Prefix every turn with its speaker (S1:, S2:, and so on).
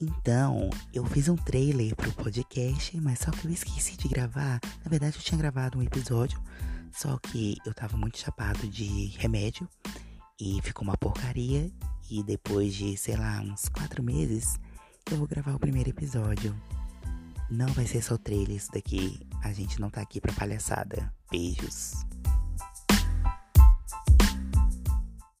S1: Então, eu fiz um trailer pro podcast, mas só que eu esqueci de gravar. Na verdade, eu tinha gravado um episódio, só que eu tava muito chapado de remédio e ficou uma porcaria. E depois de, sei lá, uns quatro meses, eu vou gravar o primeiro episódio. Não vai ser só trailer isso daqui. A gente não tá aqui pra palhaçada. Beijos.